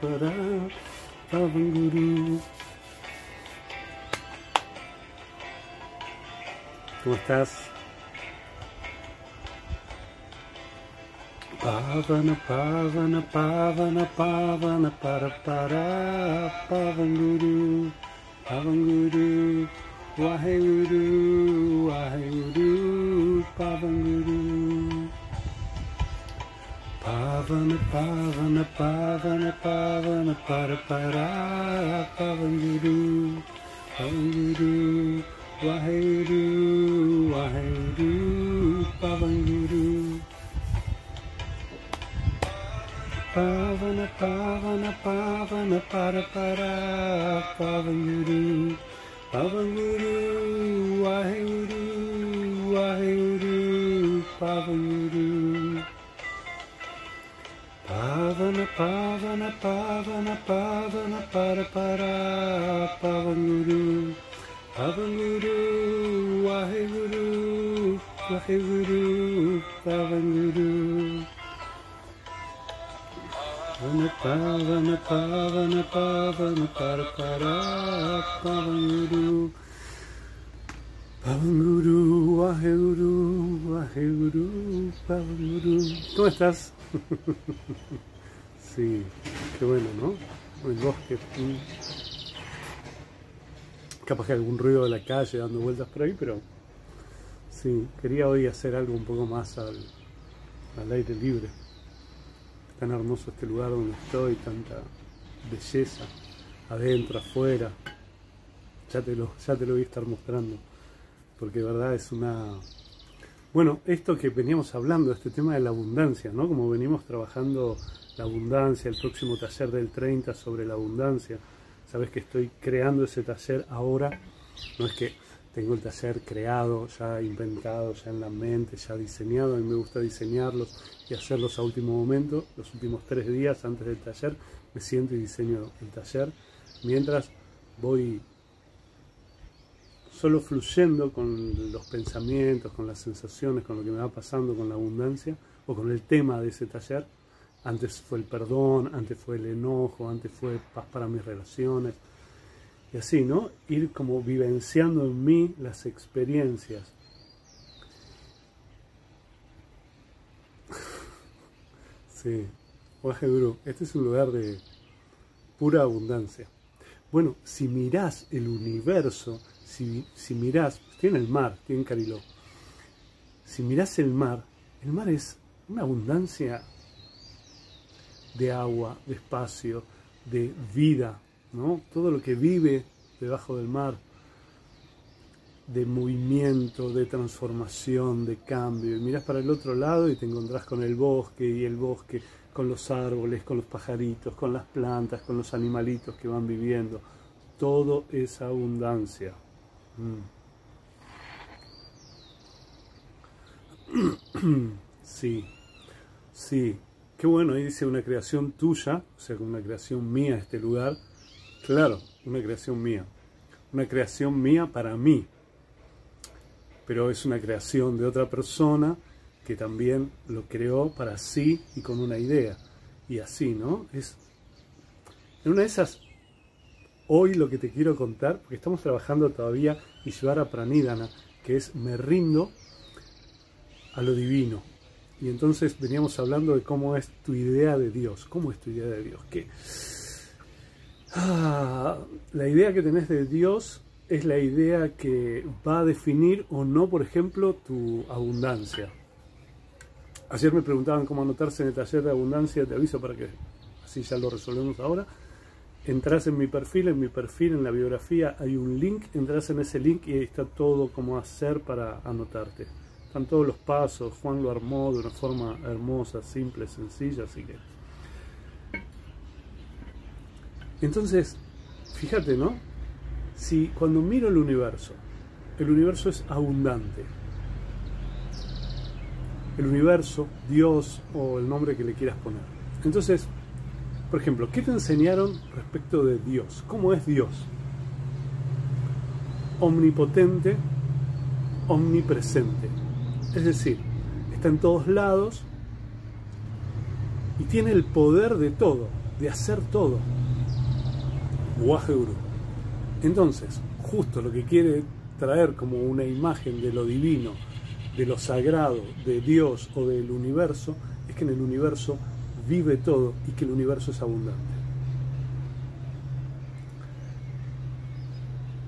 para, Pavanguru. ¿Cómo estás? Pavana, pavana, pavana, pavana, para, para, Pavanguru, Pavanguru, Waheguru, Waheguru, Pavanguru. Pavana, pavana, pavana, pavana, para, para, Pavanguru, Pavanguru, Waheguru, Waheguru, Pavanguru. Pavana, pavana, pavana, para, para, Pavanguru, Pavanguru, Waheguru, Waheguru, Pavanguru. Pavana, pavana, pavana, pavana, para, para, Pavanguru, Pavanguru, Waheguru, Waheguru, Pavanguru. Pavana, pavana, pavana, pavana, para, para, Pavanguru. Pavanguru, Waheguru, Waheguru, Pavanguru. ¿Cómo estás? sí, qué bueno, ¿no? El bosque. mm. Capaz que algún ruido de la calle dando vueltas por ahí, pero sí, quería hoy hacer algo un poco más al, aire libre. Tan hermoso este lugar donde estoy, tanta belleza, adentro, afuera. Ya te lo, ya te lo voy a estar mostrando, porque de verdad es una... Bueno, esto que veníamos hablando, este tema de la abundancia, ¿no? Como venimos trabajando la abundancia, el próximo taller del 30 sobre la abundancia. Sabes que estoy creando ese taller ahora, no es que tengo el taller creado, ya inventado, ya en la mente, ya diseñado, a mí me gusta diseñarlos y hacerlos a último momento, los últimos tres días antes del taller, me siento y diseño el taller, mientras voy solo fluyendo con los pensamientos, con las sensaciones, con lo que me va pasando con la abundancia o con el tema de ese taller. Antes fue el perdón, antes fue el enojo, antes fue paz para mis relaciones. Y así, ¿no? Ir como vivenciando en mí las experiencias. Sí, Oaje Guru, este es un lugar de pura abundancia. Bueno, si mirás el universo, si, si mirás, en el mar, en Cariló, si mirás el mar, el mar es una abundancia de agua, de espacio, de vida, ¿no? Todo lo que vive debajo del mar, de movimiento, de transformación, de cambio. Y mirás para el otro lado y te encontrás con el bosque y el bosque, con los árboles, con los pajaritos, con las plantas, con los animalitos que van viviendo. Todo es abundancia. Mm. Sí, sí. Qué bueno, ahí dice una creación tuya, o sea, una creación mía este lugar. Claro, una creación mía. Una creación mía para mí. Pero es una creación de otra persona que también lo creó para sí y con una idea. Y así, ¿no? Es en una de esas hoy lo que te quiero contar, porque estamos trabajando todavía y llevar a Pranidana, que es me rindo a lo divino. Y entonces veníamos hablando de cómo es tu idea de Dios. ¿Cómo es tu idea de Dios? Que ah, la idea que tenés de Dios es la idea que va a definir o no, por ejemplo, tu abundancia. Ayer me preguntaban cómo anotarse en el taller de abundancia, te aviso para que así ya lo resolvemos ahora. Entrás en mi perfil, en mi perfil, en la biografía hay un link, entras en ese link y ahí está todo cómo hacer para anotarte. Están todos los pasos, Juan lo armó de una forma hermosa, simple, sencilla, así que... Entonces, fíjate, ¿no? Si cuando miro el universo, el universo es abundante. El universo, Dios o el nombre que le quieras poner. Entonces, por ejemplo, ¿qué te enseñaron respecto de Dios? ¿Cómo es Dios? Omnipotente, omnipresente. Es decir, está en todos lados y tiene el poder de todo. de hacer todo. Guru. Entonces, justo lo que quiere traer como una imagen de lo divino, de lo sagrado, de Dios o del universo, es que en el universo vive todo y que el universo es abundante.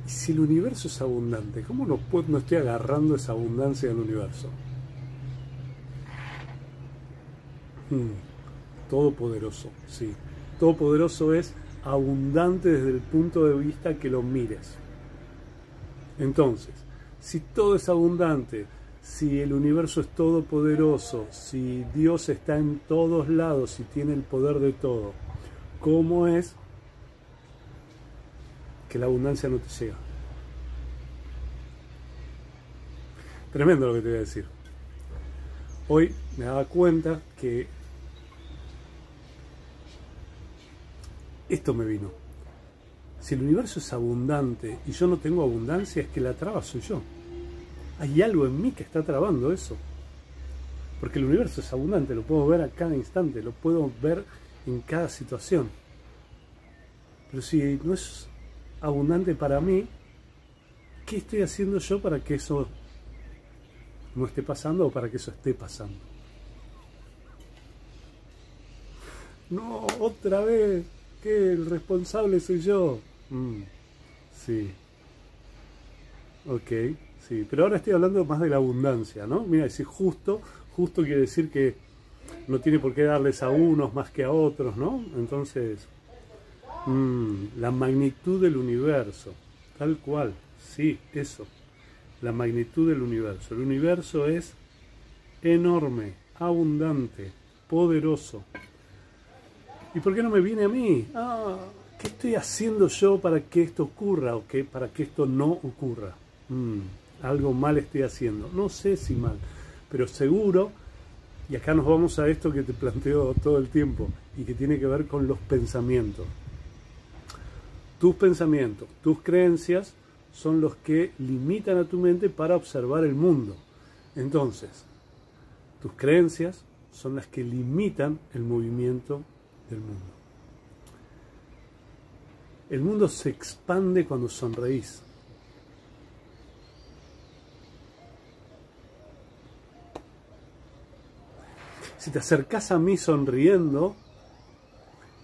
Y si el universo es abundante, ¿cómo no, no estoy agarrando esa abundancia del universo? Hmm, todopoderoso, sí. Todopoderoso es abundante desde el punto de vista que lo mires. Entonces, si todo es abundante, si el universo es todopoderoso, si Dios está en todos lados y tiene el poder de todo, ¿cómo es que la abundancia no te llega? Tremendo lo que te voy a decir. Hoy me daba cuenta que esto me vino. Si el universo es abundante y yo no tengo abundancia, es que la traba soy yo. Hay algo en mí que está trabando eso. Porque el universo es abundante, lo puedo ver a cada instante, lo puedo ver en cada situación. Pero si no es abundante para mí, ¿qué estoy haciendo yo para que eso no esté pasando o para que eso esté pasando? No, otra vez que el responsable soy yo. Mm, sí. Ok, sí. Pero ahora estoy hablando más de la abundancia, ¿no? Mira, si justo, justo quiere decir que no tiene por qué darles a unos más que a otros, ¿no? Entonces, mm, la magnitud del universo, tal cual, sí, eso. La magnitud del universo. El universo es enorme, abundante, poderoso. ¿Y por qué no me viene a mí? Ah, ¿qué estoy haciendo yo para que esto ocurra o que, para que esto no ocurra? Mm, algo mal estoy haciendo. No sé si mal, pero seguro, y acá nos vamos a esto que te planteo todo el tiempo y que tiene que ver con los pensamientos. Tus pensamientos, tus creencias son los que limitan a tu mente para observar el mundo. Entonces, tus creencias son las que limitan el movimiento del mundo. El mundo se expande cuando sonreís. Si te acercas a mí sonriendo,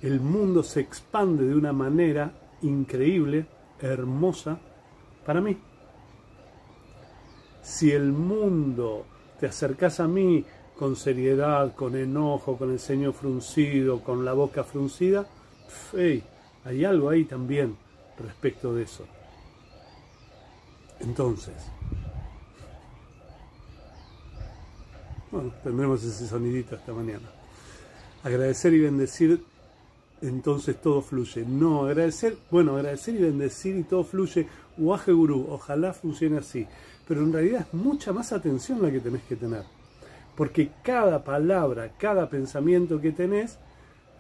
el mundo se expande de una manera increíble, hermosa, para mí. Si el mundo te acercas a mí con seriedad, con enojo, con el ceño fruncido, con la boca fruncida, hay algo ahí también respecto de eso. Entonces, bueno, tendremos ese sonidito esta mañana. Agradecer y bendecir, entonces todo fluye. No, agradecer, bueno, agradecer y bendecir y todo fluye. Waje Guru, ojalá funcione así. Pero en realidad es mucha más atención la que tenés que tener porque cada palabra, cada pensamiento que tenés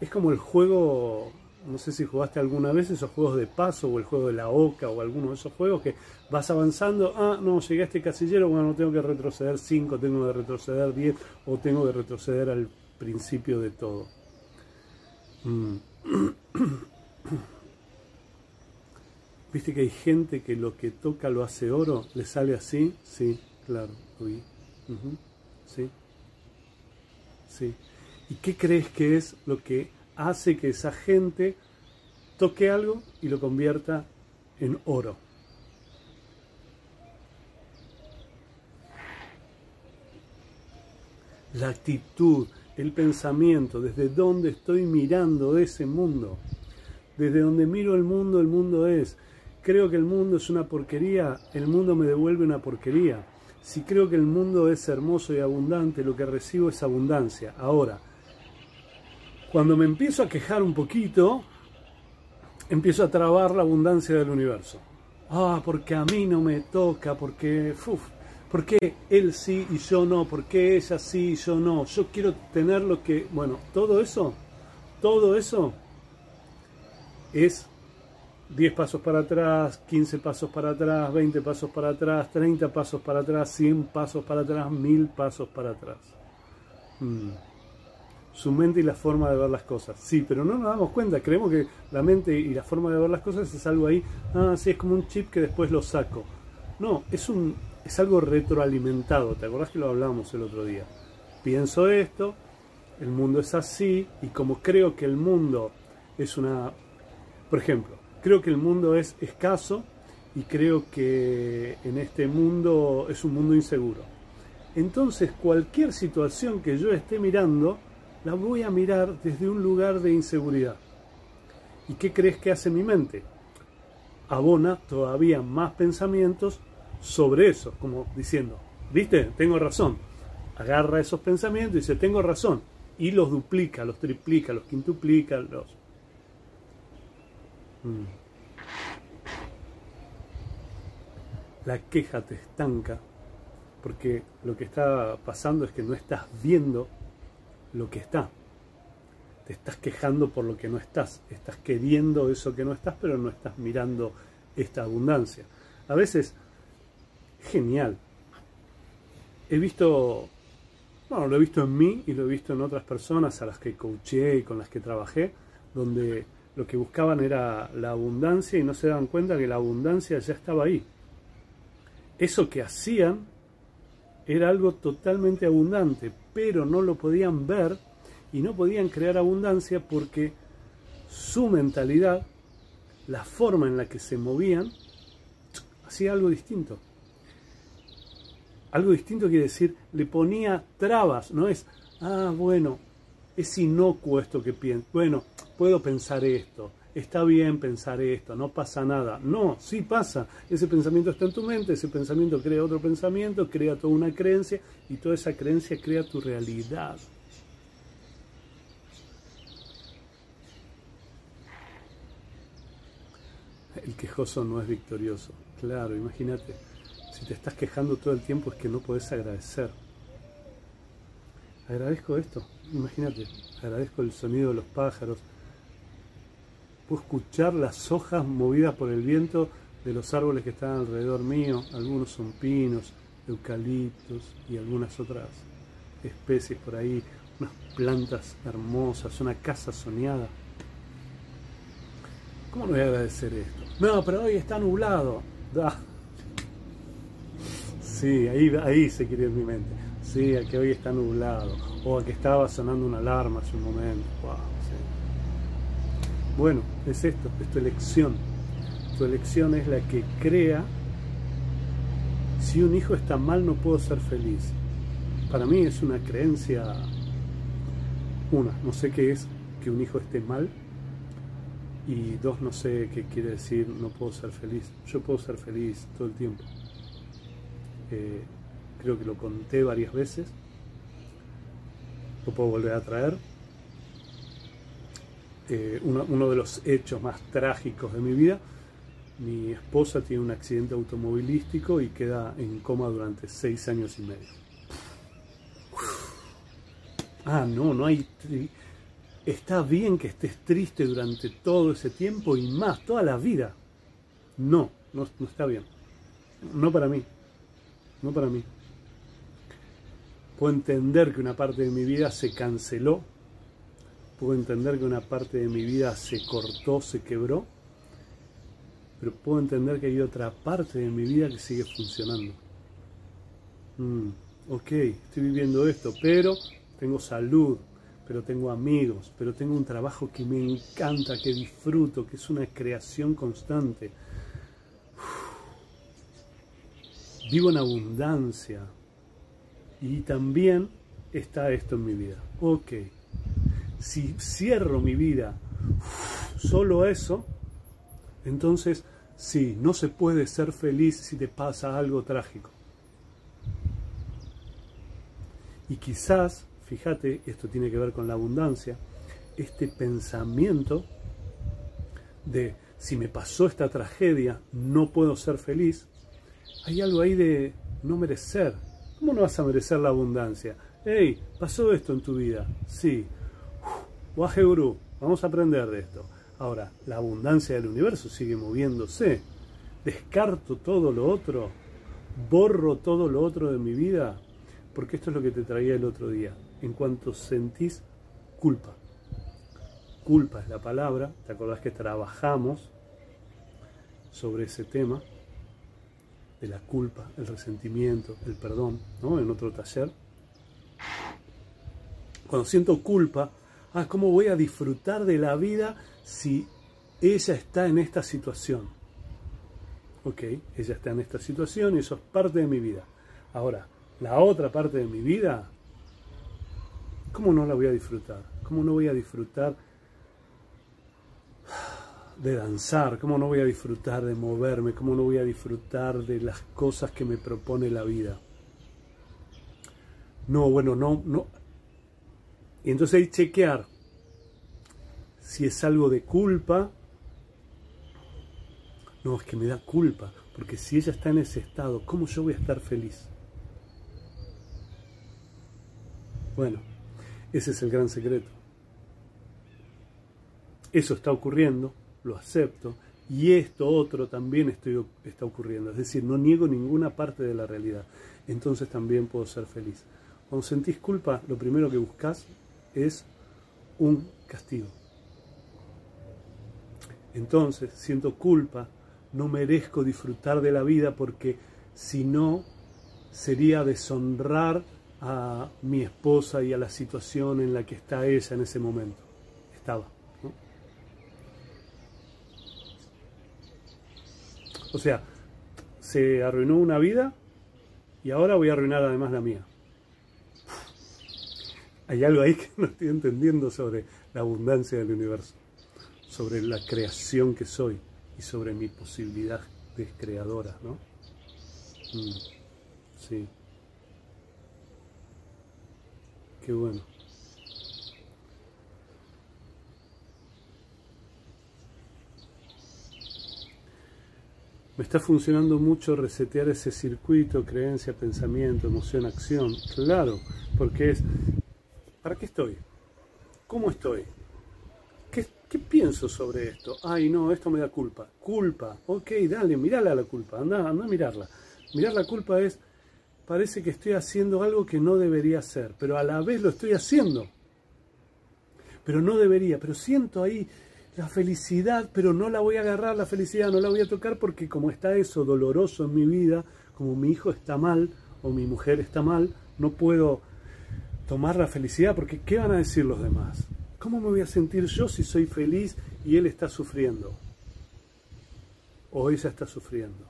es como el juego, no sé si jugaste alguna vez esos juegos de paso o el juego de la oca o alguno de esos juegos que vas avanzando, ah, no, llegué a este casillero, bueno, tengo que retroceder 5, tengo que retroceder 10 o tengo que retroceder al principio de todo. Mm. ¿Viste que hay gente que lo que toca lo hace oro? ¿Le sale así? Sí, claro, Sí. ¿sí? ¿Y qué crees que es lo que hace que esa gente toque algo y lo convierta en oro? La actitud, el pensamiento, desde dónde estoy mirando ese mundo. Desde donde miro el mundo, el mundo es. Creo que el mundo es una porquería, el mundo me devuelve una porquería si creo que el mundo es hermoso y abundante, lo que recibo es abundancia. Ahora, cuando me empiezo a quejar un poquito, empiezo a trabar la abundancia del universo. Ah, porque a mí no me toca, porque, uf, ¿por qué él sí y yo no? ¿Por qué ella sí y yo no? Yo quiero tener lo que, bueno, todo eso, todo eso es 10 pasos para atrás, 15 pasos para atrás, 20 pasos para atrás, 30 pasos para atrás, 100 pasos para atrás, 1000 pasos para atrás. Mm. Su mente y la forma de ver las cosas. Sí, pero no nos damos cuenta, creemos que la mente y la forma de ver las cosas es algo ahí, ah, sí, es como un chip que después lo saco. No, es, un, es algo retroalimentado, ¿te acordás que lo hablábamos el otro día? Pienso esto, el mundo es así, y como creo que el mundo es una... Por ejemplo, creo que el mundo es escaso y creo que en este mundo es un mundo inseguro. Entonces cualquier situación que yo esté mirando, la voy a mirar desde un lugar de inseguridad. ¿Y qué crees que hace mi mente? Abona todavía más pensamientos sobre eso, como diciendo, ¿viste? Tengo razón. Agarra esos pensamientos y dice, tengo razón. Y los duplica, los triplica, los quintuplica, los... Mm. La queja te estanca porque lo que está pasando es que no estás viendo lo que está. Te estás quejando por lo que no estás. Estás queriendo eso que no estás, pero no estás mirando esta abundancia. A veces, genial. He visto, bueno, lo he visto en mí y lo he visto en otras personas a las que coaché y con las que trabajé, donde lo que buscaban era la abundancia y no se daban cuenta que la abundancia ya estaba ahí. Eso que hacían era algo totalmente abundante, pero no lo podían ver y no podían crear abundancia porque su mentalidad, la forma en la que se movían, hacía algo distinto. Algo distinto quiere decir, le ponía trabas, no es, ah, bueno, es inocuo esto que pienso, bueno, puedo pensar esto, está bien pensar esto, no pasa nada. No, sí pasa. Ese pensamiento está en tu mente, ese pensamiento crea otro pensamiento, crea toda una creencia y toda esa creencia crea tu realidad. El quejoso no es victorioso. Claro, imagínate, si te estás quejando todo el tiempo es que no puedes agradecer. Agradezco esto, imagínate, agradezco el sonido de los pájaros, Puedo escuchar las hojas movidas por el viento de los árboles que están alrededor mío. Algunos son pinos, eucaliptos y algunas otras especies por ahí. Unas plantas hermosas, una casa soñada. ¿Cómo no voy a agradecer esto? No, pero hoy está nublado. Sí, ahí, ahí se quiere ir mi mente. Sí, a que hoy está nublado. O a que estaba sonando una alarma hace un momento. Bueno, es esto, es tu elección. Tu elección es la que crea si un hijo está mal no puedo ser feliz. Para mí es una creencia, una, no sé qué es que un hijo esté mal y dos, no sé qué quiere decir no puedo ser feliz. Yo puedo ser feliz todo el tiempo. Eh, creo que lo conté varias veces. Lo puedo volver a traer eh, uno, de los hechos más trágicos de mi vida. Mi esposa tiene un accidente automovilístico y queda en coma durante seis años y medio. Ah, no, no hay... Está bien que estés triste durante todo ese tiempo y más, toda la vida. No, no, no está bien. No para mí. No para mí. Puedo entender que una parte de mi vida se canceló puedo entender que una parte de mi vida se cortó, se quebró, pero puedo entender que hay otra parte de mi vida que sigue funcionando. Mm, ok, estoy viviendo esto, pero tengo salud, pero tengo amigos, pero tengo un trabajo que me encanta, que disfruto, que es una creación constante. Vivo en abundancia y también está esto en mi vida. Ok, si cierro mi vida solo eso, entonces sí, no se puede ser feliz si te pasa algo trágico. Y quizás, fíjate, esto tiene que ver con la abundancia, este pensamiento de si me pasó esta tragedia, no puedo ser feliz, hay algo ahí de no merecer. ¿Cómo no vas a merecer la abundancia? Hey, pasó esto en tu vida. Sí, Guru, vamos a aprender de esto. Ahora, la abundancia del universo sigue moviéndose. Descarto todo lo otro, borro todo lo otro de mi vida, porque esto es lo que te traía el otro día. En cuanto sentís culpa. Culpa es la palabra, ¿te acordás que trabajamos sobre ese tema de la culpa, el resentimiento, el perdón, ¿no? En otro taller. Cuando siento culpa, ah, ¿cómo voy a disfrutar de la vida si ella está en esta situación? Ok, ella está en esta situación y eso es parte de mi vida. Ahora, la otra parte de mi vida, ¿cómo no la voy a disfrutar? ¿Cómo no voy a disfrutar de danzar? ¿Cómo no voy a disfrutar de moverme? ¿Cómo no voy a disfrutar de las cosas que me propone la vida? No, bueno, no, no. Y entonces hay chequear si es algo de culpa. No, es que me da culpa, porque si ella está en ese estado, ¿cómo yo voy a estar feliz? Bueno, ese es el gran secreto. Eso está ocurriendo, lo acepto, y esto otro también estoy, está ocurriendo. Es decir, no niego ninguna parte de la realidad. Entonces también puedo ser feliz. Cuando sentís culpa, lo primero que buscas es un castigo. Entonces, siento culpa, no merezco disfrutar de la vida porque si no, sería deshonrar a mi esposa y a la situación en la que está ella en ese momento. Estaba. O sea, se arruinó una vida y ahora voy a arruinar además la mía. Hay algo ahí que no estoy entendiendo sobre la abundancia del universo, sobre la creación que soy y sobre mi posibilidad de creadora, ¿no? Mm, sí. Qué bueno. Me está funcionando mucho resetear ese circuito, creencia, pensamiento, emoción, acción. Claro, porque es, ¿para qué estoy? ¿Cómo estoy? ¿Qué, ¿Qué, pienso sobre esto? Ay, no, esto me da culpa. Culpa. Ok, dale, mirala la culpa. Anda, anda a mirarla. Mirar la culpa es parece que estoy haciendo algo que no debería hacer, pero a la vez lo estoy haciendo. Pero no debería, pero siento ahí la felicidad, pero no la voy a agarrar, la felicidad no la voy a tocar porque como está eso doloroso en mi vida, como mi hijo está mal o mi mujer está mal, no puedo tomar la felicidad porque ¿qué van a decir los demás? ¿Cómo me voy a sentir yo si soy feliz y él está sufriendo? O ella está sufriendo.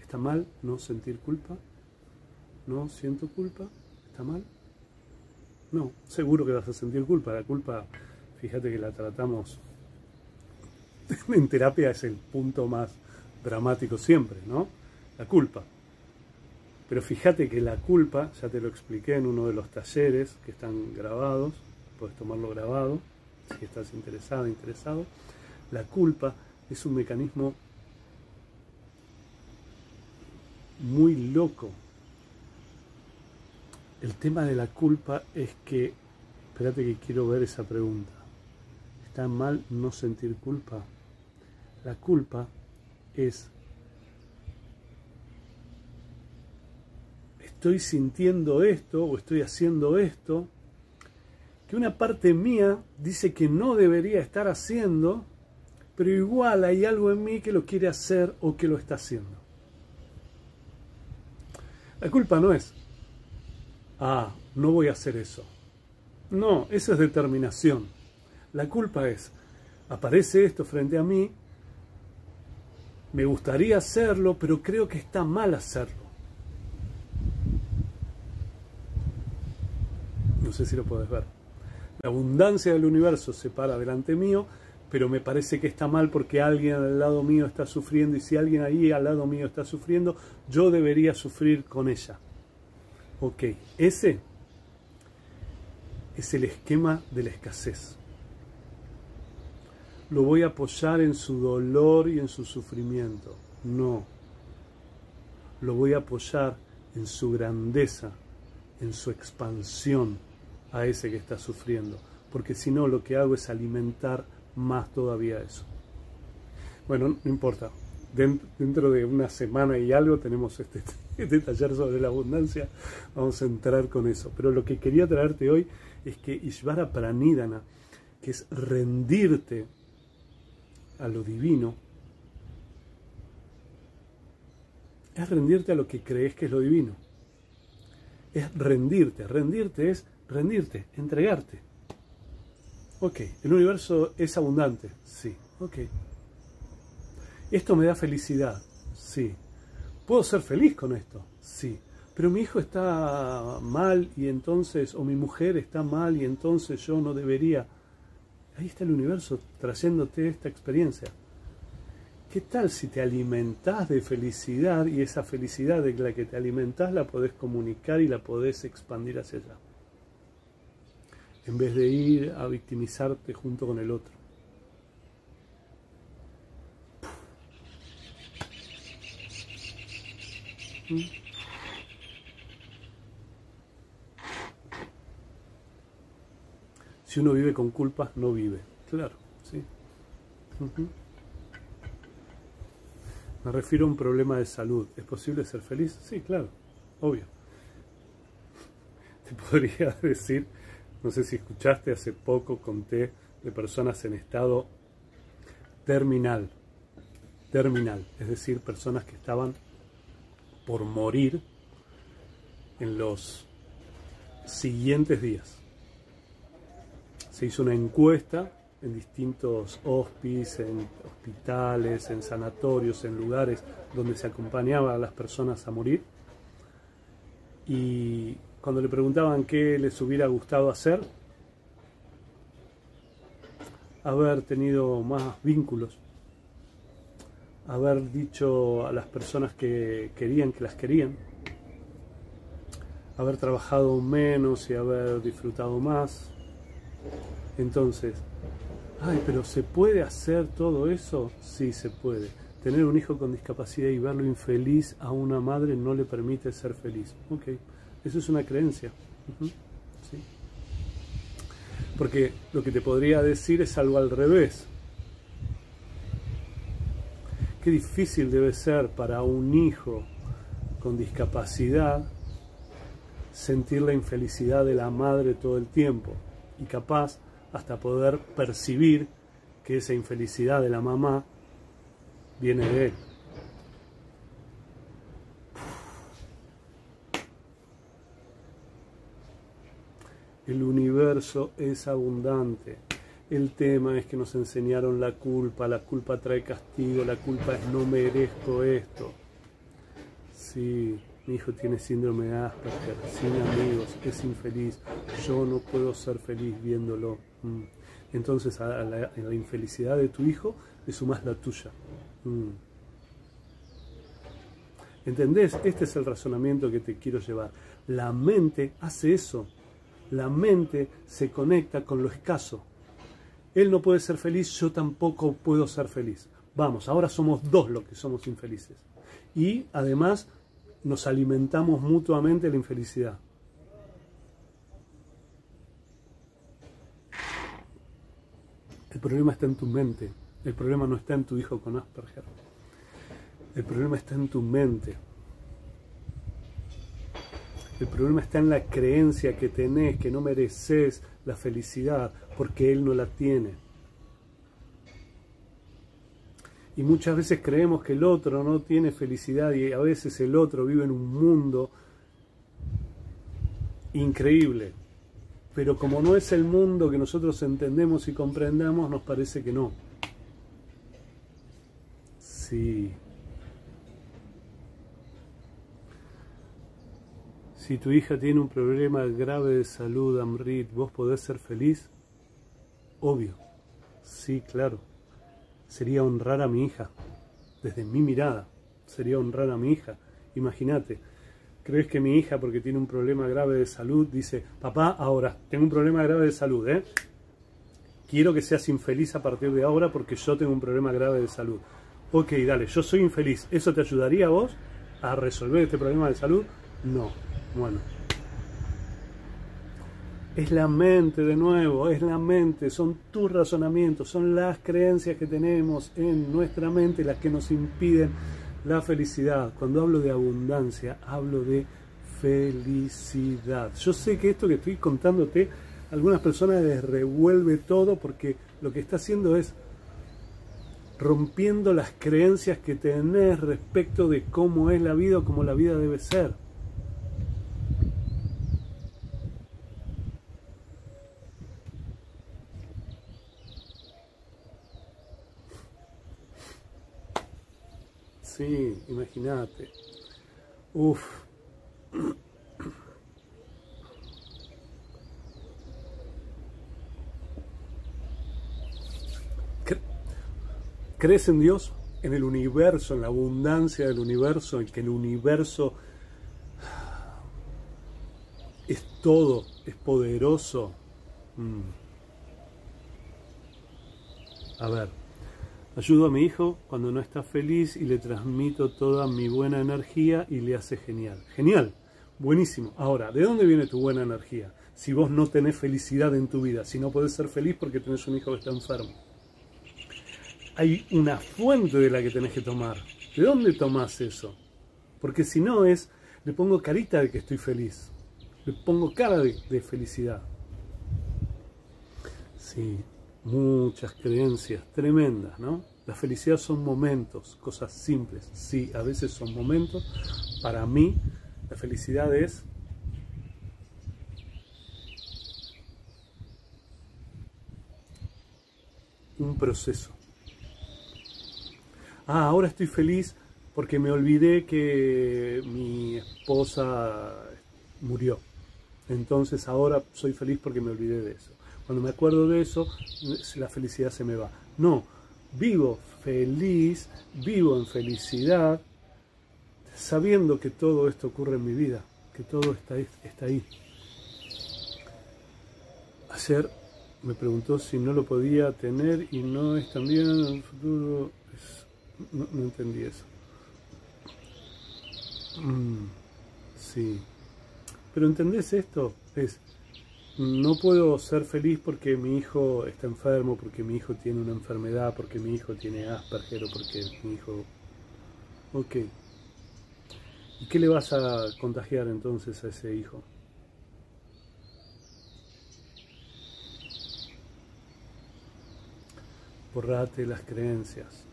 ¿Está mal no sentir culpa? ¿No siento culpa? ¿Está mal? No, seguro que vas a sentir culpa. La culpa, fíjate que la tratamos en terapia, es el punto más dramático siempre, ¿no? La culpa. Pero fíjate que la culpa, ya te lo expliqué en uno de los talleres que están grabados, puedes tomarlo grabado si estás interesado, interesado. La culpa es un mecanismo muy loco. El tema de la culpa es que, espérate que quiero ver esa pregunta. ¿Está mal no sentir culpa? La culpa es, estoy sintiendo esto o estoy haciendo esto, que una parte mía dice que no debería estar haciendo, pero igual hay algo en mí que lo quiere hacer o que lo está haciendo. La culpa no es, ah, no voy a hacer eso. No, eso es determinación. La culpa es, aparece esto frente a mí, me gustaría hacerlo, pero creo que está mal hacerlo. Sé si lo puedes ver. La abundancia del universo se para delante mío, pero me parece que está mal porque alguien al lado mío está sufriendo y si alguien ahí al lado mío está sufriendo, yo debería sufrir con ella. Ok, ese es el esquema de la escasez. Lo voy a apoyar en su dolor y en su sufrimiento. No. Lo voy a apoyar en su grandeza, en su expansión a ese que está sufriendo. Porque si no, lo que hago es alimentar más todavía eso. Bueno, no importa. Dentro de una semana y algo tenemos este, este taller sobre la abundancia, vamos a entrar con eso. Pero lo que quería traerte hoy es que Ishvara Pranidana, que es rendirte a lo divino, es rendirte a lo que crees que es lo divino. Es rendirte. Rendirte es rendirte, entregarte. Ok, el universo es abundante. Sí, ok. ¿Esto me da felicidad? Sí. ¿Puedo ser feliz con esto? Sí. Pero mi hijo está mal y entonces, o mi mujer está mal y entonces yo no debería. Ahí está el universo trayéndote esta experiencia. ¿Qué tal si te alimentás de felicidad y esa felicidad de la que te alimentás la podés comunicar y la podés expandir hacia allá? En vez de ir a victimizarte junto con el otro. Si uno vive con culpas, no vive. Claro, sí. Me refiero a un problema de salud. ¿Es posible ser feliz? Sí, claro, obvio. Te podría decir, no sé si escuchaste, hace poco conté de personas en estado terminal. Terminal, es decir, personas que estaban por morir en los siguientes días. Se hizo una encuesta en distintos hospis, en hospitales, en sanatorios, en lugares donde se acompañaba a las personas a morir. Y cuando le preguntaban qué les hubiera gustado hacer, haber tenido más vínculos, haber dicho a las personas que querían que las querían, haber trabajado menos y haber disfrutado más. Entonces, ay, pero ¿se puede hacer todo eso? Sí, se puede. Tener un hijo con discapacidad y verlo infeliz a una madre no le permite ser feliz. Ok, eso es una creencia. ¿Sí? Porque lo que te podría decir es algo al revés. Qué difícil debe ser para un hijo con discapacidad sentir la infelicidad de la madre todo el tiempo y capaz hasta poder percibir que esa infelicidad de la mamá viene de él. El universo es abundante. El tema es que nos enseñaron la culpa, la culpa trae castigo, la culpa es no merezco esto. Sí, mi hijo tiene síndrome de Asperger, sin amigos, es infeliz, yo no puedo ser feliz viéndolo. Mm. Entonces a la, infelicidad de tu hijo le sumas la tuya. Mm. ¿Entendés? Este es el razonamiento que te quiero llevar. La mente hace eso. La mente se conecta con lo escaso. Él no puede ser feliz, yo tampoco puedo ser feliz. Vamos, ahora somos dos los que somos infelices. Y además nos alimentamos mutuamente la infelicidad. El problema está en tu mente. El problema no está en tu hijo con Asperger. El problema está en tu mente. El problema está en la creencia que tenés que no mereces la felicidad porque él no la tiene. Y muchas veces creemos que el otro no tiene felicidad y a veces el otro vive en un mundo increíble. Pero como no es el mundo que nosotros entendemos y comprendamos, nos parece que no. Sí. Si tu hija tiene un problema grave de salud, Amrit, ¿vos podés ser feliz? Obvio. Sí, claro sería honrar a mi hija, desde mi mirada, sería honrar a mi hija. Imagínate, crees que mi hija, porque tiene un problema grave de salud, dice, papá, ahora, tengo un problema grave de salud, ¿eh? Quiero que seas infeliz a partir de ahora porque yo tengo un problema grave de salud. Ok, dale, yo soy infeliz. ¿Eso te ayudaría a vos a resolver este problema de salud? No. Bueno, es la mente de nuevo, es la mente, son tus razonamientos, son las creencias que tenemos en nuestra mente las que nos impiden la felicidad. Cuando hablo de abundancia, hablo de felicidad. Yo sé que esto que estoy contándote, a algunas personas les revuelve todo porque lo que está haciendo es rompiendo las creencias que tenés respecto de cómo es la vida o cómo la vida debe ser. Sí, imagínate. Uf. ¿Crees en Dios? En el universo, en la abundancia del universo, en que el universo es todo, es poderoso. Mm. A ver, ayudo a mi hijo cuando no está feliz y le transmito toda mi buena energía y le hace genial. Genial, buenísimo. Ahora, ¿de dónde viene tu buena energía? Si vos no tenés felicidad en tu vida, si no podés ser feliz porque tenés un hijo que está enfermo hay una fuente de la que tenés que tomar. ¿De dónde tomás eso? Porque si no es, le pongo carita de que estoy feliz. Le pongo cara de, de felicidad. Sí, muchas creencias tremendas, ¿no? La felicidad son momentos, cosas simples. Sí, a veces son momentos. Para mí, la felicidad es un proceso ah, ahora estoy feliz porque me olvidé que mi esposa murió. Entonces ahora soy feliz porque me olvidé de eso. Cuando me acuerdo de eso, la felicidad se me va. No, vivo feliz, vivo en felicidad, sabiendo que todo esto ocurre en mi vida, que todo está ahí. Ayer me preguntó si no lo podía tener y no es también el futuro. No, entendí eso. Mm, sí. Pero ¿entendés esto? Es, no puedo ser feliz porque mi hijo está enfermo, porque mi hijo tiene una enfermedad, porque mi hijo tiene Asperger o porque mi hijo... Ok. ¿Y qué le vas a contagiar entonces a ese hijo? Borrate las creencias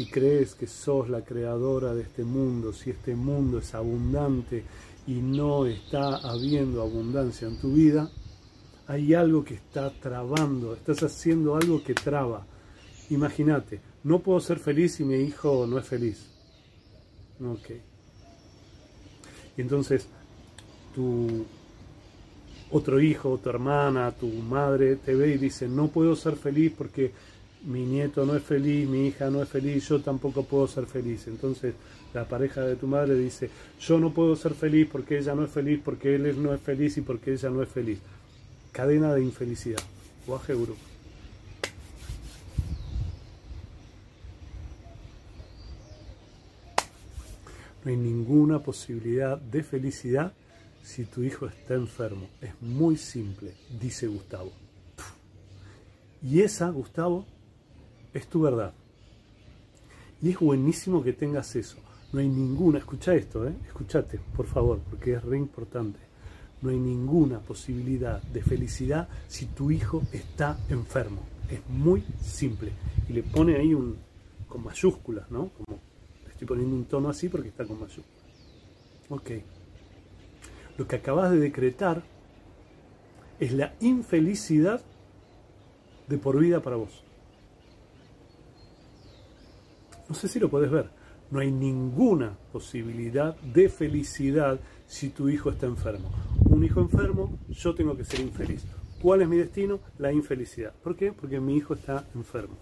si crees que sos la creadora de este mundo, si este mundo es abundante y no está habiendo abundancia en tu vida, hay algo que está trabando, estás haciendo algo que traba. Imagínate, no puedo ser feliz si mi hijo no es feliz. Ok. Entonces, tu otro hijo, tu hermana, tu madre te ve y dice, no puedo ser feliz porque mi nieto no es feliz, mi hija no es feliz, yo tampoco puedo ser feliz. Entonces la pareja de tu madre dice, yo no puedo ser feliz porque ella no es feliz, porque él no es feliz y porque ella no es feliz. Cadena de infelicidad. Guaje Guru. No hay ninguna posibilidad de felicidad si tu hijo está enfermo. Es muy simple, dice Gustavo. Y esa, Gustavo, es tu verdad. Y es buenísimo que tengas eso. No hay ninguna, escucha esto, ¿eh? escúchate, por favor, porque es re importante. No hay ninguna posibilidad de felicidad si tu hijo está enfermo. Es muy simple. Y le pone ahí un con mayúsculas, ¿no? Como le estoy poniendo un tono así porque está con mayúsculas. Ok. Lo que acabas de decretar es la infelicidad de por vida para vos. No sé si lo puedes ver. No hay ninguna posibilidad de felicidad si tu hijo está enfermo. Un hijo enfermo, yo tengo que ser infeliz. ¿Cuál es mi destino? La infelicidad. ¿Por qué? Porque mi hijo está enfermo.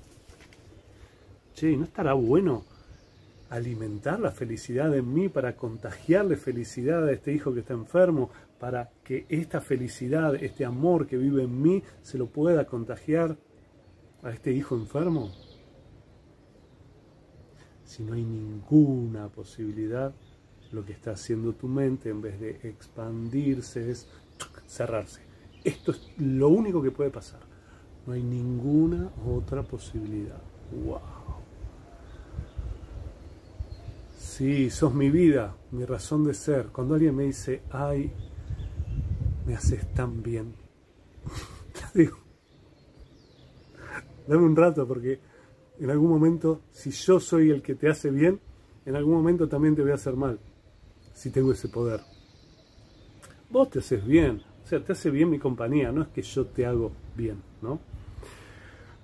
Che, ¿no estará bueno alimentar la felicidad en mí para contagiarle felicidad a este hijo que está enfermo, para que esta felicidad, este amor que vive en mí, se lo pueda contagiar a este hijo enfermo? Si no hay ninguna posibilidad, lo que está haciendo tu mente en vez de expandirse es cerrarse. Esto es lo único que puede pasar. No hay ninguna otra posibilidad. ¡Wow! Sí, sos mi vida, mi razón de ser. Cuando alguien me dice, ay, me haces tan bien, digo, dame un rato porque en algún momento, si yo soy el que te hace bien, en algún momento también te voy a hacer mal, si tengo ese poder. Vos te haces bien, o sea, te hace bien mi compañía, no es que yo te hago bien, ¿no?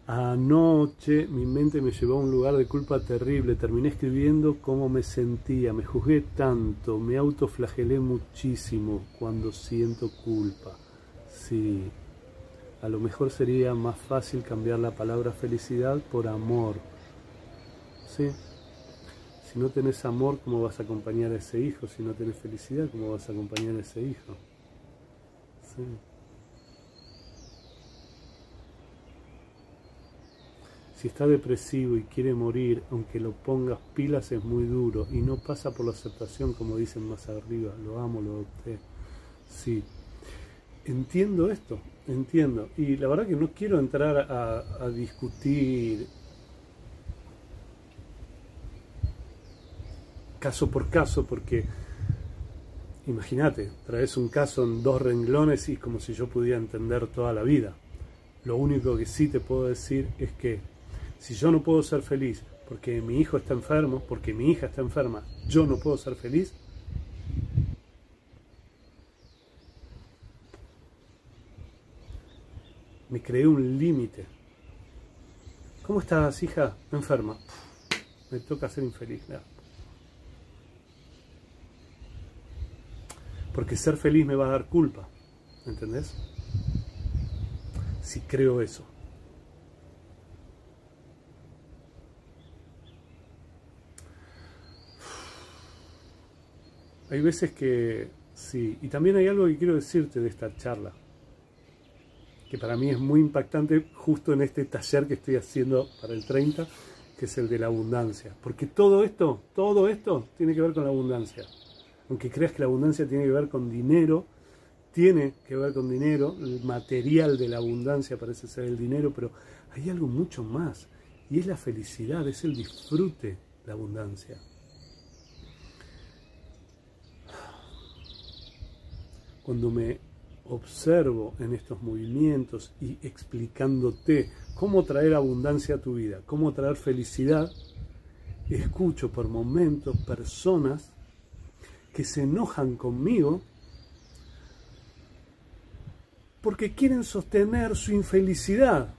Anoche mi mente me llevó a un lugar de culpa terrible, terminé escribiendo cómo me sentía, me juzgué tanto, me autoflagelé muchísimo cuando siento culpa. Sí, a lo mejor sería más fácil cambiar la palabra felicidad por amor. Sí, si no tenés amor, ¿cómo vas a acompañar a ese hijo? Si no tenés felicidad, ¿cómo vas a acompañar a ese hijo? Sí. Si está depresivo y quiere morir, aunque lo pongas pilas es muy duro y no pasa por la aceptación como dicen más arriba, lo amo, lo adopté. Sí, entiendo esto, entiendo. Y la verdad que no quiero entrar a, discutir caso por caso porque imagínate, traes un caso en dos renglones y es como si yo pudiera entender toda la vida. Lo único que sí te puedo decir es que si yo no puedo ser feliz porque mi hijo está enfermo, porque mi hija está enferma, yo no puedo ser feliz, me creé un límite. ¿Cómo estás, hija? Enferma. Me toca ser infeliz. Porque ser feliz me va a dar culpa. ¿Entendés? Si creo eso. Hay veces que sí, y también hay algo que quiero decirte de esta charla, que para mí es muy impactante justo en este taller que estoy haciendo para el 30, que es el de la abundancia. Porque todo esto, todo esto tiene que ver con la abundancia. Aunque creas que la abundancia tiene que ver con dinero, tiene que ver con dinero, el material de la abundancia parece ser el dinero, pero hay algo mucho más, y es la felicidad, es el disfrute, la abundancia. cuando me observo en estos movimientos y explicándote cómo traer abundancia a tu vida, cómo traer felicidad, escucho por momentos personas que se enojan conmigo porque quieren sostener su infelicidad.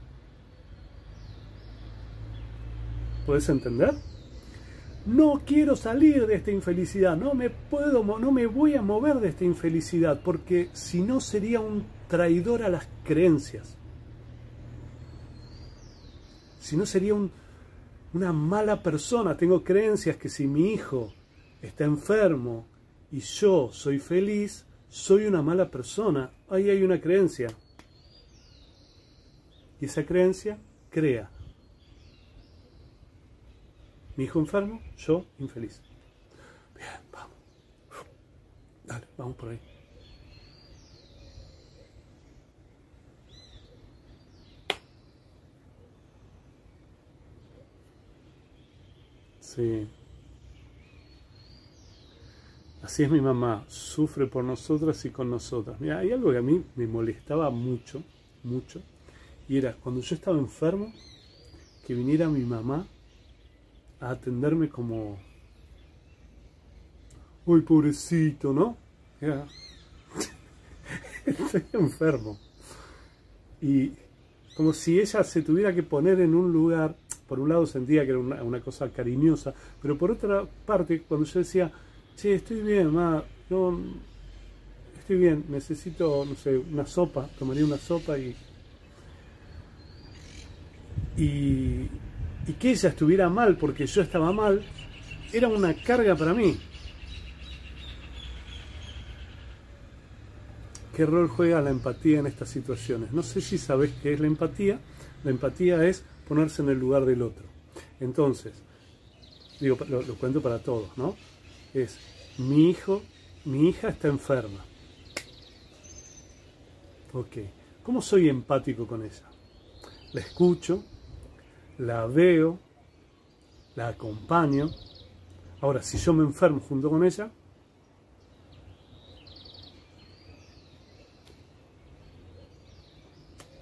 ¿Puedes entender? No quiero salir de esta infelicidad, no me puedo, no me voy a mover de esta infelicidad, porque si no sería un traidor a las creencias. Si no sería una mala persona. Tengo creencias que si mi hijo está enfermo y yo soy feliz, soy una mala persona. Ahí hay una creencia. Y esa creencia crea mi hijo enfermo, yo infeliz. Bien, vamos. Dale, vamos por ahí. Sí. Así es mi mamá, sufre por nosotras y con nosotras. Mira, hay algo que a mí me molestaba mucho, mucho, y era cuando yo estaba enfermo, que viniera mi mamá a atenderme como, uy, pobrecito, ¿no? Estoy enfermo. Y como si ella se tuviera que poner en un lugar, por un lado sentía que era una, cosa cariñosa, pero por otra parte, cuando yo decía, che, estoy bien, ma, no, estoy bien, necesito, no sé, una sopa, tomaría una sopa y, y, y que ella estuviera mal porque yo estaba mal, era una carga para mí. ¿Qué rol juega la empatía en estas situaciones? No sé si sabes qué es la empatía. La empatía es ponerse en el lugar del otro. Entonces, digo, lo, lo cuento para todos, ¿no? Es mi hijo, mi hija está enferma. Ok, ¿cómo soy empático con ella? La escucho, la veo, la acompaño, Ahora, si yo me enfermo junto con ella,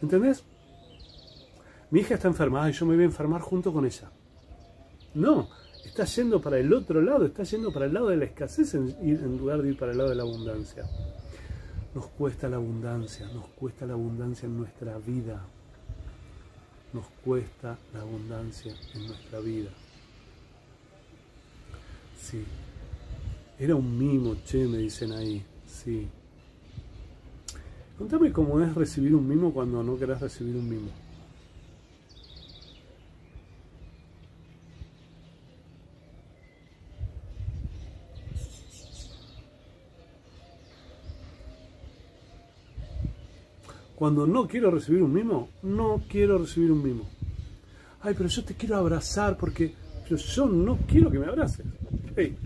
¿entendés? Mi hija está enferma y yo me voy a enfermar junto con ella. No, está yendo para el otro lado, está yendo para el lado de la escasez en, en lugar de ir para el lado de la abundancia. Nos cuesta la abundancia, nos cuesta la abundancia en nuestra vida. Nos cuesta la abundancia en nuestra vida. Sí. Era un mimo, che, me dicen ahí. Sí. Contame cómo es recibir un mimo cuando no querés recibir un mimo. Cuando no quiero recibir un mimo, no quiero recibir un mimo. Ay, pero yo te quiero abrazar porque yo no quiero que me abraces. Hey.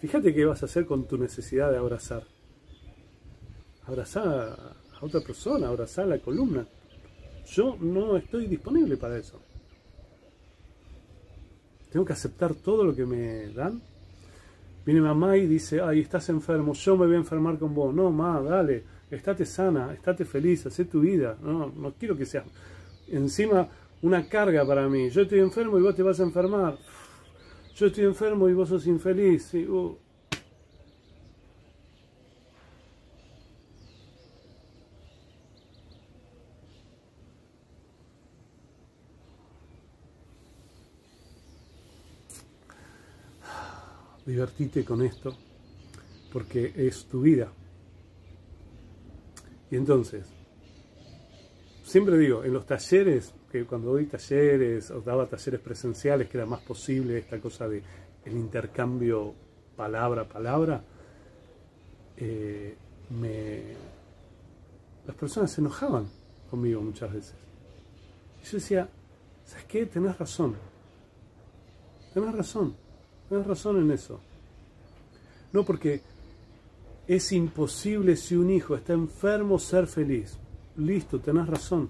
Fíjate qué vas a hacer con tu necesidad de abrazar. Abrazar a otra persona, abrazar la columna. Yo no estoy disponible para eso. Tengo que aceptar todo lo que me dan Viene mamá y dice, ay, estás enfermo, yo me voy a enfermar con vos. No, mamá, dale, estate sana, estate feliz, haz tu vida. No, no quiero que sea encima una carga para mí. Yo estoy enfermo y vos te vas a enfermar. Yo estoy enfermo y vos sos infeliz. Uh. Divertite con esto, porque es tu vida. Y entonces, siempre digo, en los talleres, que cuando doy talleres o daba talleres presenciales, que era más posible esta cosa de el intercambio palabra a palabra, eh, me, las personas se enojaban conmigo muchas veces. Y yo decía, ¿sabes qué? Tenés razón. Tenés razón. Tienes razón en eso. No porque es imposible si un hijo está enfermo ser feliz. Listo, tenés razón.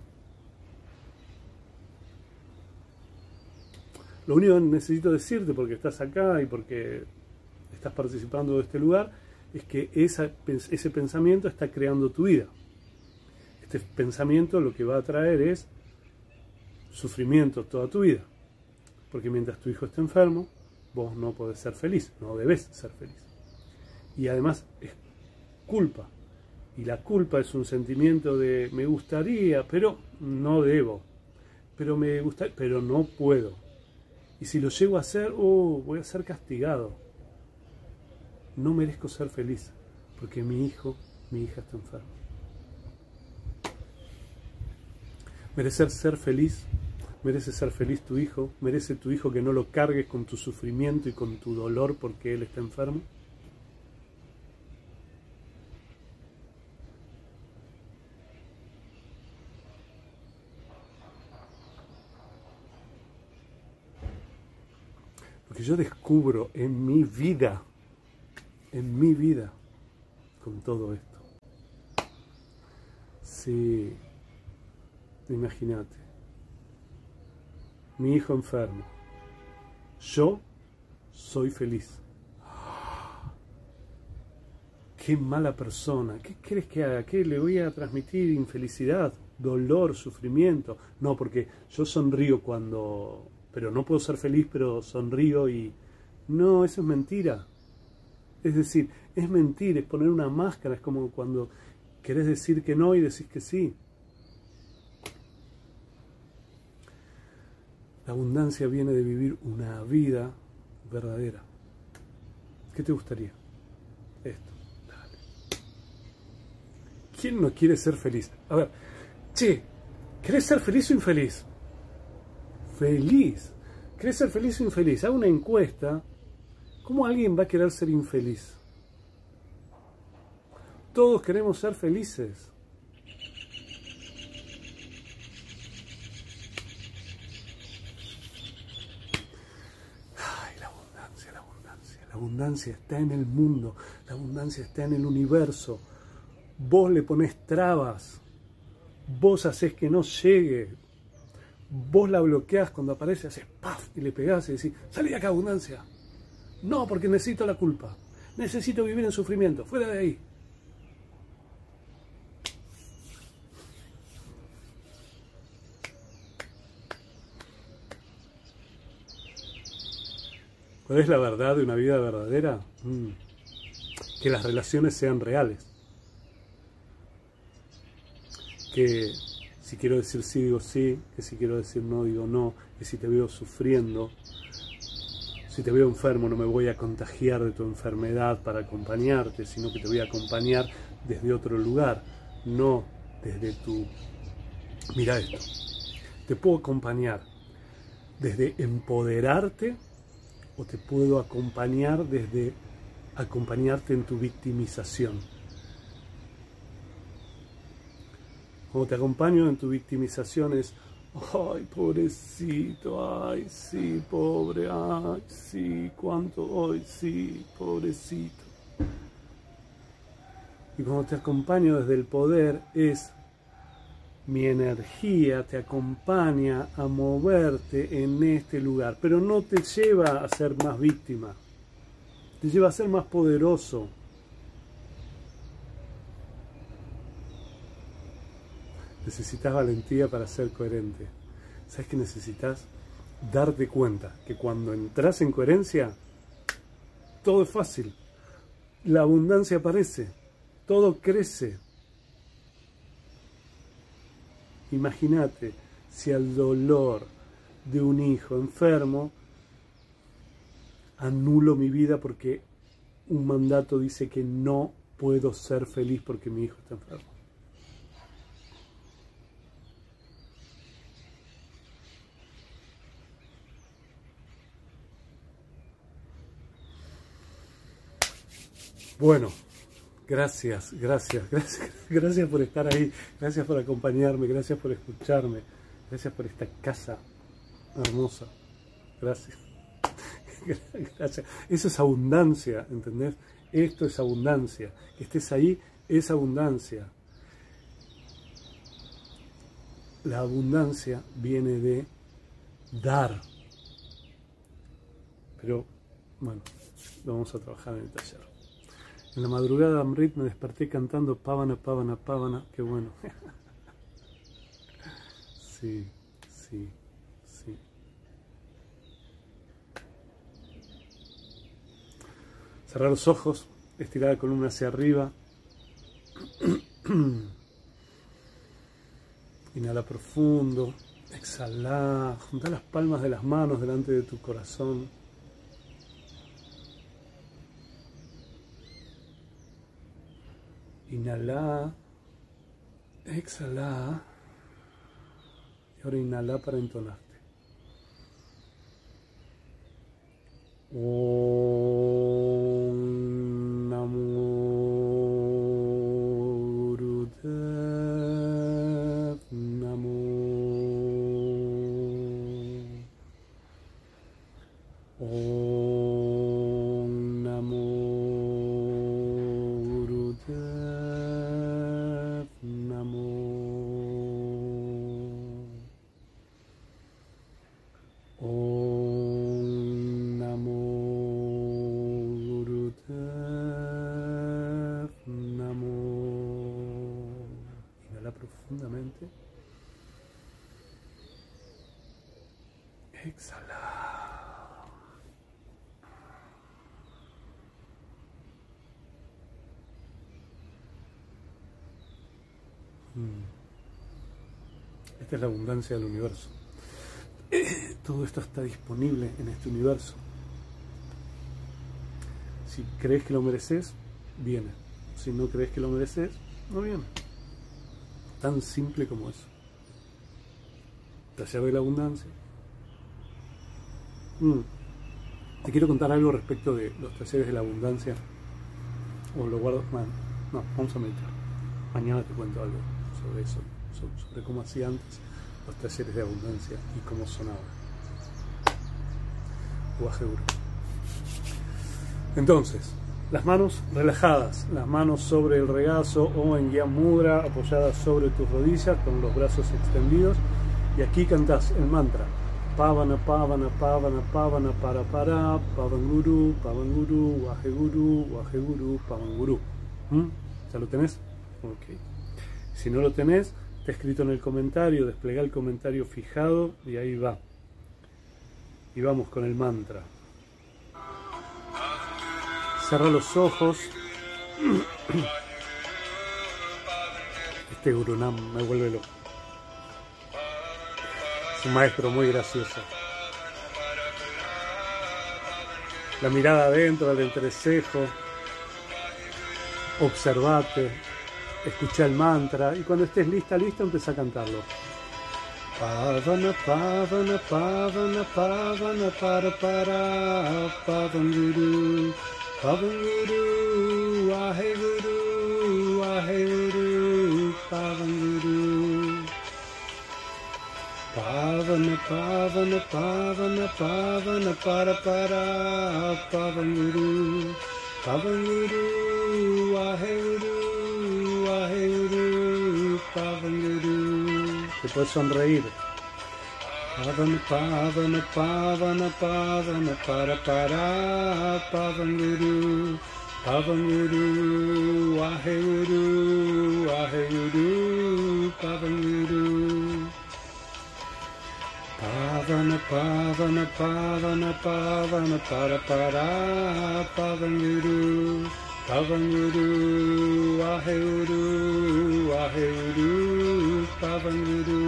Lo único que necesito decirte, porque estás acá y porque estás participando de este lugar, es que ese pensamiento está creando tu vida. Este pensamiento lo que va a traer es sufrimiento toda tu vida. Porque mientras tu hijo esté enfermo, vos no podés ser feliz, no debes ser feliz. Y además es culpa. Y la culpa es un sentimiento de me gustaría, pero no debo. Pero me gusta, pero no puedo. Y si lo llego a hacer, oh, voy a ser castigado. No merezco ser feliz, porque mi hijo, mi hija está enferma. Merecer ser feliz merece ser feliz tu hijo, merece tu hijo que no lo cargues con tu sufrimiento y con tu dolor porque él está enfermo. Porque yo descubro en mi vida, en mi vida, con todo esto. Sí, imagínate mi hijo enfermo. Yo soy feliz. Qué mala persona. ¿Qué crees que haga? ¿Qué le voy a transmitir? Infelicidad, dolor, sufrimiento. No, porque yo sonrío cuando... Pero no puedo ser feliz, pero sonrío y... No, eso es mentira. Es decir, es mentir, es poner una máscara, es como cuando querés decir que no y decís que sí. La abundancia viene de vivir una vida verdadera. ¿Qué te gustaría? Esto. Dale. ¿Quién no quiere ser feliz? A ver, che, ¿querés ser feliz o infeliz? Feliz. ¿Querés ser feliz o infeliz? Hago una encuesta. ¿Cómo alguien va a querer ser infeliz? Todos queremos ser felices. Abundancia está en el mundo, la abundancia está en el universo. Vos le pones trabas, vos haces que no llegue, vos la bloqueás cuando aparece, haces ¡paf! y le pegás y decís, salí de acá, abundancia. No, porque necesito la culpa. Necesito vivir en sufrimiento. Fuera de ahí. ¿Cuál es la verdad de una vida verdadera? Mm. Que las relaciones sean reales. Que si quiero decir sí, digo sí. Que si quiero decir no, digo no. Que si te veo sufriendo, si te veo enfermo, no me voy a contagiar de tu enfermedad para acompañarte, sino que te voy a acompañar desde otro lugar, no desde tu... Mira esto. Te puedo acompañar desde empoderarte o te puedo acompañar desde acompañarte en tu victimización. Como te acompaño en tu victimización es, ay, pobrecito, ay, sí, pobre, ay, sí, cuánto, ay, sí, pobrecito. Y como te acompaño desde el poder es mi energía te acompaña a moverte en este lugar, pero no te lleva a ser más víctima, te lleva a ser más poderoso. Necesitas valentía para ser coherente. ¿Sabes que necesitas? Darte cuenta que cuando entras en coherencia, todo es fácil. La abundancia aparece, todo crece, Imagínate si al dolor de un hijo enfermo anulo mi vida porque un mandato dice que no puedo ser feliz porque mi hijo está enfermo. Bueno, Gracias, gracias, gracias, por estar ahí, gracias por acompañarme, gracias por escucharme, gracias por esta casa hermosa. Gracias. Gracias. Eso es abundancia, ¿entendés? Esto es abundancia. Que estés ahí es abundancia. La abundancia viene de dar. Pero, bueno, vamos a trabajar en el taller. En la madrugada Amrit me desperté cantando Pávana, Pávana, Pávana. Qué bueno. sí, sí, sí. Cerrar los ojos, estirar la columna hacia arriba. Inhala profundo, exhala, junta las palmas de las manos delante de tu corazón. Inhala, exhala. Y ahora inhala para entonarte. Mm. Es la abundancia del universo. Todo esto está disponible en este universo. Si crees que lo mereces, viene. Si no crees que lo mereces, no viene. Tan simple como eso. Taller de la abundancia. Mm. Te quiero contar algo respecto de los talleres de la abundancia. O lo guardo. no, vamos a meditar. Mañana te cuento algo sobre eso, sobre, cómo hacía antes los talleres de abundancia y cómo sonaba. Entonces, las manos relajadas, las manos sobre el regazo o en guía mudra apoyadas sobre tus rodillas con los brazos extendidos Y aquí cantas el mantra. Pavana, Pavana, Pavana, Pavana, para, para, Pavanguru, Pavanguru, Waheguru, Waheguru, Pavanguru. ¿Mm? ¿Ya lo tenés? Ok. Si no lo tenés, escrito en el comentario, desplega el comentario fijado y ahí va. Y vamos con el mantra. Cerra los ojos. Este Gurunam me vuelve loco. Es un maestro muy gracioso. La mirada adentro, del entrecejo. Observate. Escucha el mantra. Y cuando estés lista, listo, empieza a cantarlo. Pavana, pavana, pavana, pavana, para, para, pavanguru, pavanguru, waheguru, waheguru, pavanguru. Pavana, pavana, pavana, pavana, para, para, pavanguru, waheguru, waheguru, pavanguru. Te puedes sonreír. Pavana, pavana, pavana, pavana, para, para, pavanguru, pavanguru, waheguru, waheguru, pavanguru. Pavana, pavana, pavana, pavana, para, para, pavanguru, pavanguru, waheguru, waheguru, pavanguru.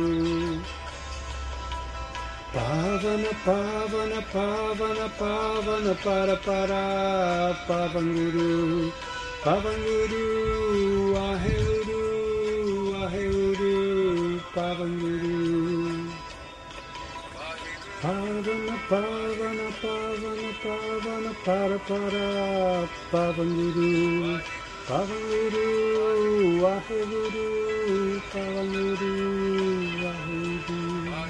Pavana, pavana, pavana, pavana, para, para, pavanguru, pavanguru, waheguru, waheguru, pavanguru. Pavana, pavana, pavana, pavana, para, para, pavanguru, pavanguru, waheguru, pavanguru, waheguru.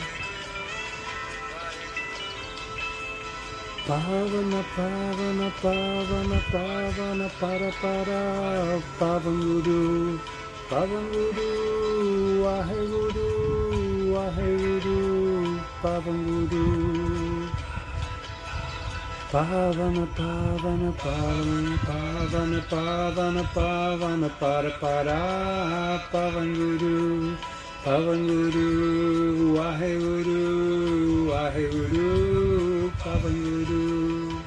Pavana, pavana, pavana, pavana, para, para, pavanguru, pavanguru, waheguru, waheguru, pavanguru. Pavana, pavana, pavana, pavana, pavana, pavana, para, para, pavanguru, pavanguru, waheguru, waheguru, pavanguru.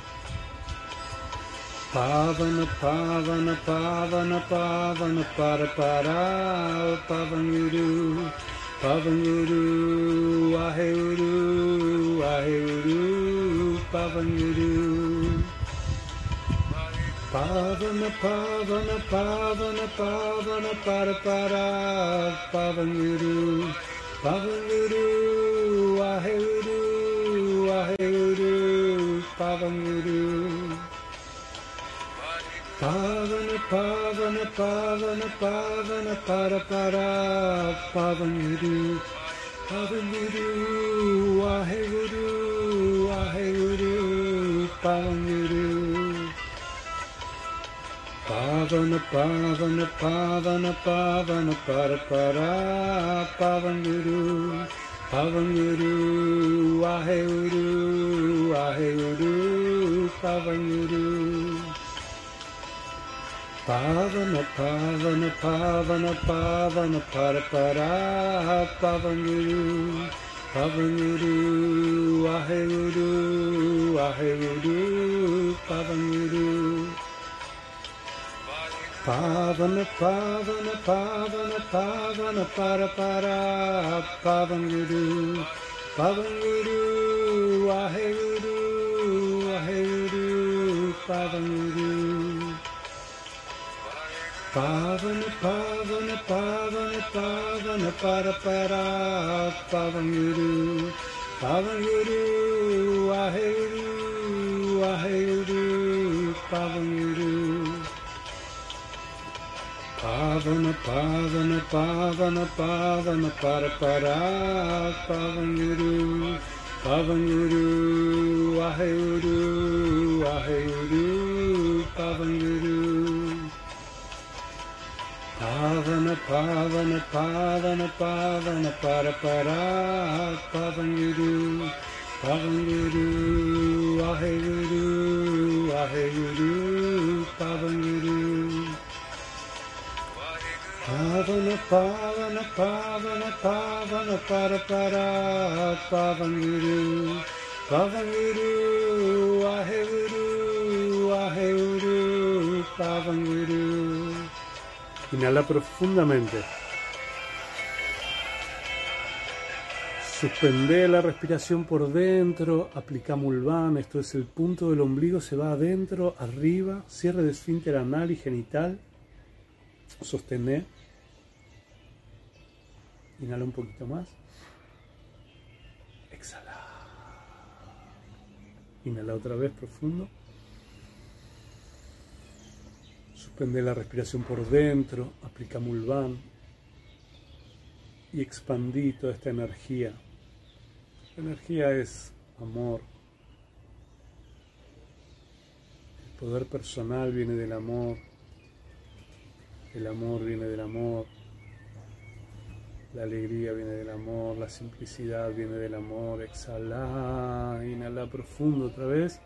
Pavana, pavana, pavana, pavana, para, para, pavanguru, pavanguru, waheguru, waheguru, pavanguru. Pavana, pavana, pavana, pavana, para, para, pavanguru, pavanguru, waheguru, waheguru, pavanguru. Pavana, pavana, pavana, pavana, para, para, pavanguru, pavanguru, waheguru, waheguru, pavanguru. Pavana, pavana, pavana, pavana, para, para, pavanguru, pavanguru, waheguru, waheguru, pavanguru. Pavana, pavana, pavana, pavana, para, para, pavanguru, pavanguru, waheguru, waheguru, pavanguru. Pavana, pavana, pavana, pavana, para, para, pavanguru, pavanguru, waheguru, waheguru, pavanguru. Pavana, pavana, pavana, pavana, para, para, pavanguru, pavanguru, waheguru, waheguru, pavanguru. Pavana, pavana, pavana, pavana, para, para, pavanguru, pavanguru, waheguru, waheguru, pavanguru. Pavana, Pavana, Pavana, Pavana, Para Para, Pavanguru, Pavanguru, Aheguru, Aheguru, Pavanguru. Pavana, Pavana, Pavana, Pavana, Para Para, Pavanguru, Pavanguru. Inhala profundamente. Suspende la respiración por dentro, aplica Mulvan, esto es el punto del ombligo, se va adentro, arriba, cierre de esfínter anal y genital, sostener, inhala un poquito más, exhala, inhala otra vez profundo. Suspende la respiración por dentro, aplica Mulvan y expandí toda esta energía. La energía es amor. El poder personal viene del amor. El amor viene del amor. La alegría viene del amor. La simplicidad viene del amor. Exhala, inhala profundo otra vez.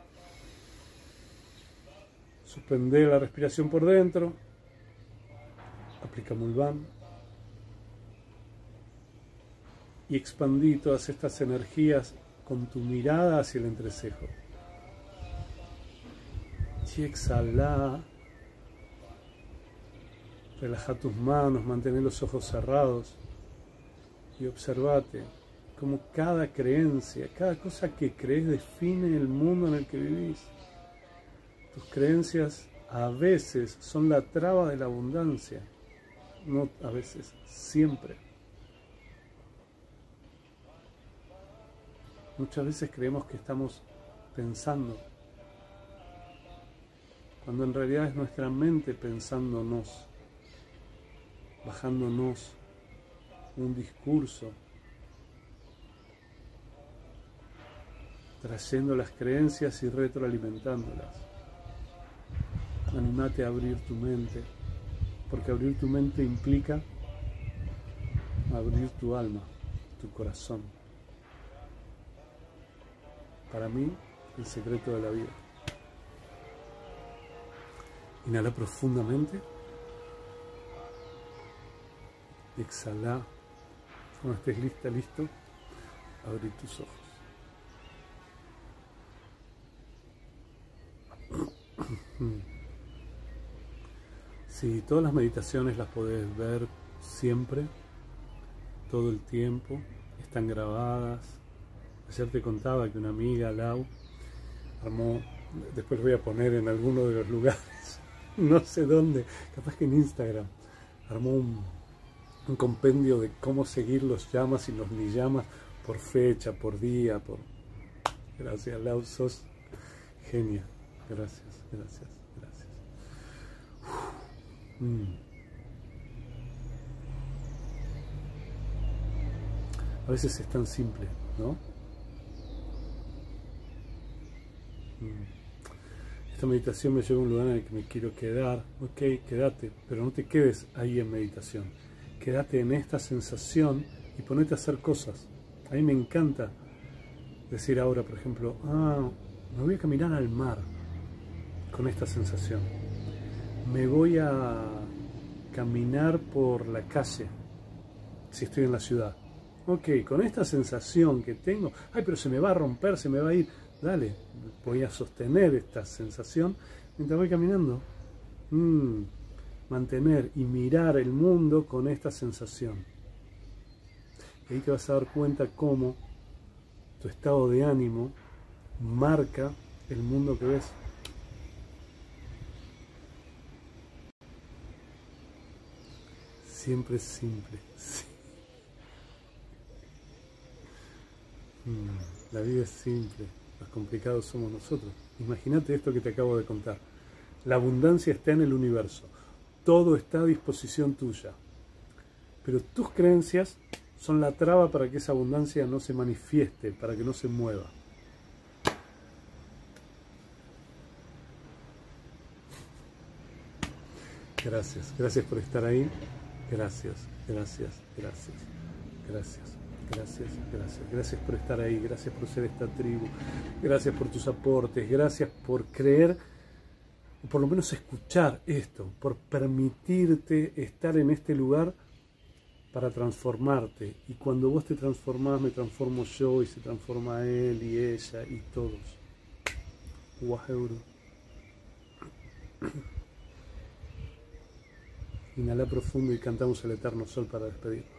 Suspender la respiración por dentro. Aplica Mulvan. Y expandí todas estas energías con tu mirada hacia el entrecejo. Y exhala. Relaja tus manos, mantén los ojos cerrados y observate cómo cada creencia, cada cosa que crees define el mundo en el que vivís. Tus creencias a veces son la traba de la abundancia, no a veces, siempre. Muchas veces creemos que estamos pensando, cuando en realidad es nuestra mente pensándonos, bajándonos un discurso, trayendo las creencias y retroalimentándolas. Animate a abrir tu mente, porque abrir tu mente implica abrir tu alma, tu corazón. Para mí, el secreto de la vida. Inhala profundamente. Exhala. Cuando estés lista, listo, abrir tus ojos. Sí, todas las meditaciones las podés ver siempre, todo el tiempo, están grabadas. Ayer te contaba que una amiga, Lau, armó, después voy a poner en alguno de los lugares, no sé dónde, capaz que en Instagram, armó un, un compendio de cómo seguir los llamas y los ni llamas por fecha, por día, por... Gracias, Lau, sos genia. Gracias, gracias. Mm. A veces es tan simple, ¿no? Mm. Esta meditación me lleva a un lugar en el que me quiero quedar. Ok, quédate, pero no te quedes ahí en meditación. Quédate en esta sensación y ponete a hacer cosas. A mí me encanta decir ahora, por ejemplo, ah, me voy a caminar al mar con esta sensación me voy a caminar por la calle si estoy en la ciudad. Ok, con esta sensación que tengo, ay, pero se me va a romper, se me va a ir. Dale, voy a sostener esta sensación mientras voy caminando. Mm, mantener y mirar el mundo con esta sensación. Y ahí te vas a dar cuenta cómo tu estado de ánimo marca el mundo que ves. siempre es simple. Mm, la vida es simple, los complicados somos nosotros. Imagínate esto que te acabo de contar. La abundancia está en el universo, todo está a disposición tuya, pero tus creencias son la traba para que esa abundancia no se manifieste, para que no se mueva. Gracias, gracias por estar ahí. Gracias, gracias, gracias, gracias, gracias, gracias. Gracias por estar ahí, gracias por ser esta tribu, gracias por tus aportes, gracias por creer, por lo menos escuchar esto, por permitirte estar en este lugar para transformarte. Y cuando vos te transformás, me transformo yo y se transforma él y ella y todos. Waheuru. Inhala profundo y cantamos el eterno sol para despedirnos.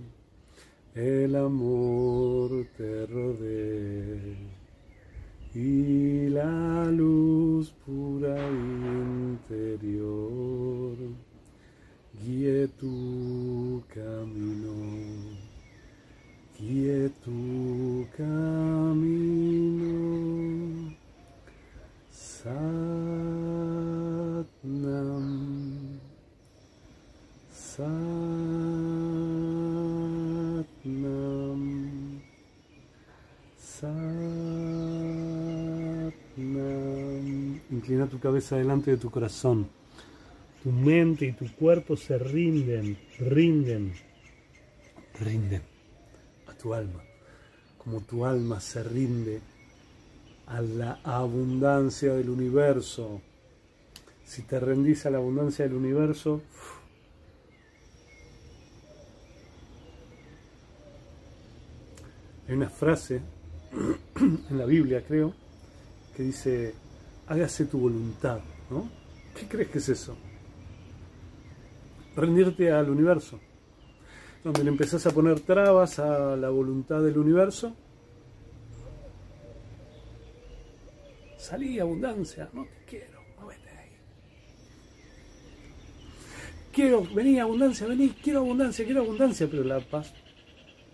el amor te rodee y la luz pura interior guíe tu camino, guíe tu camino. Satnam, Satnam, Satnam. Tu cabeza delante de tu corazón. Tu mente y tu cuerpo se rinden, rinden, rinden a tu alma, como tu alma se rinde a la abundancia del universo. Si te rendís a la abundancia del universo, hay una frase en la Biblia, creo, que dice, hágase tu voluntad, ¿no? ¿Qué crees que es eso? Rendirte al universo, donde le empezás a poner trabas a la voluntad del universo Salí, abundancia, no te quiero, ahí. Quiero, vení, abundancia, vení, quiero abundancia, quiero abundancia, pero la paz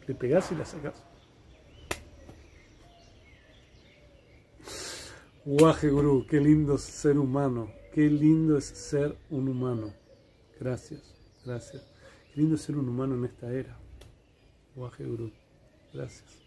le pegás y la sacás. Guaje Gurú, qué lindo ser humano, qué lindo es ser un humano. Gracias, gracias. Qué lindo ser un humano en esta era. Guaje Gurú, gracias.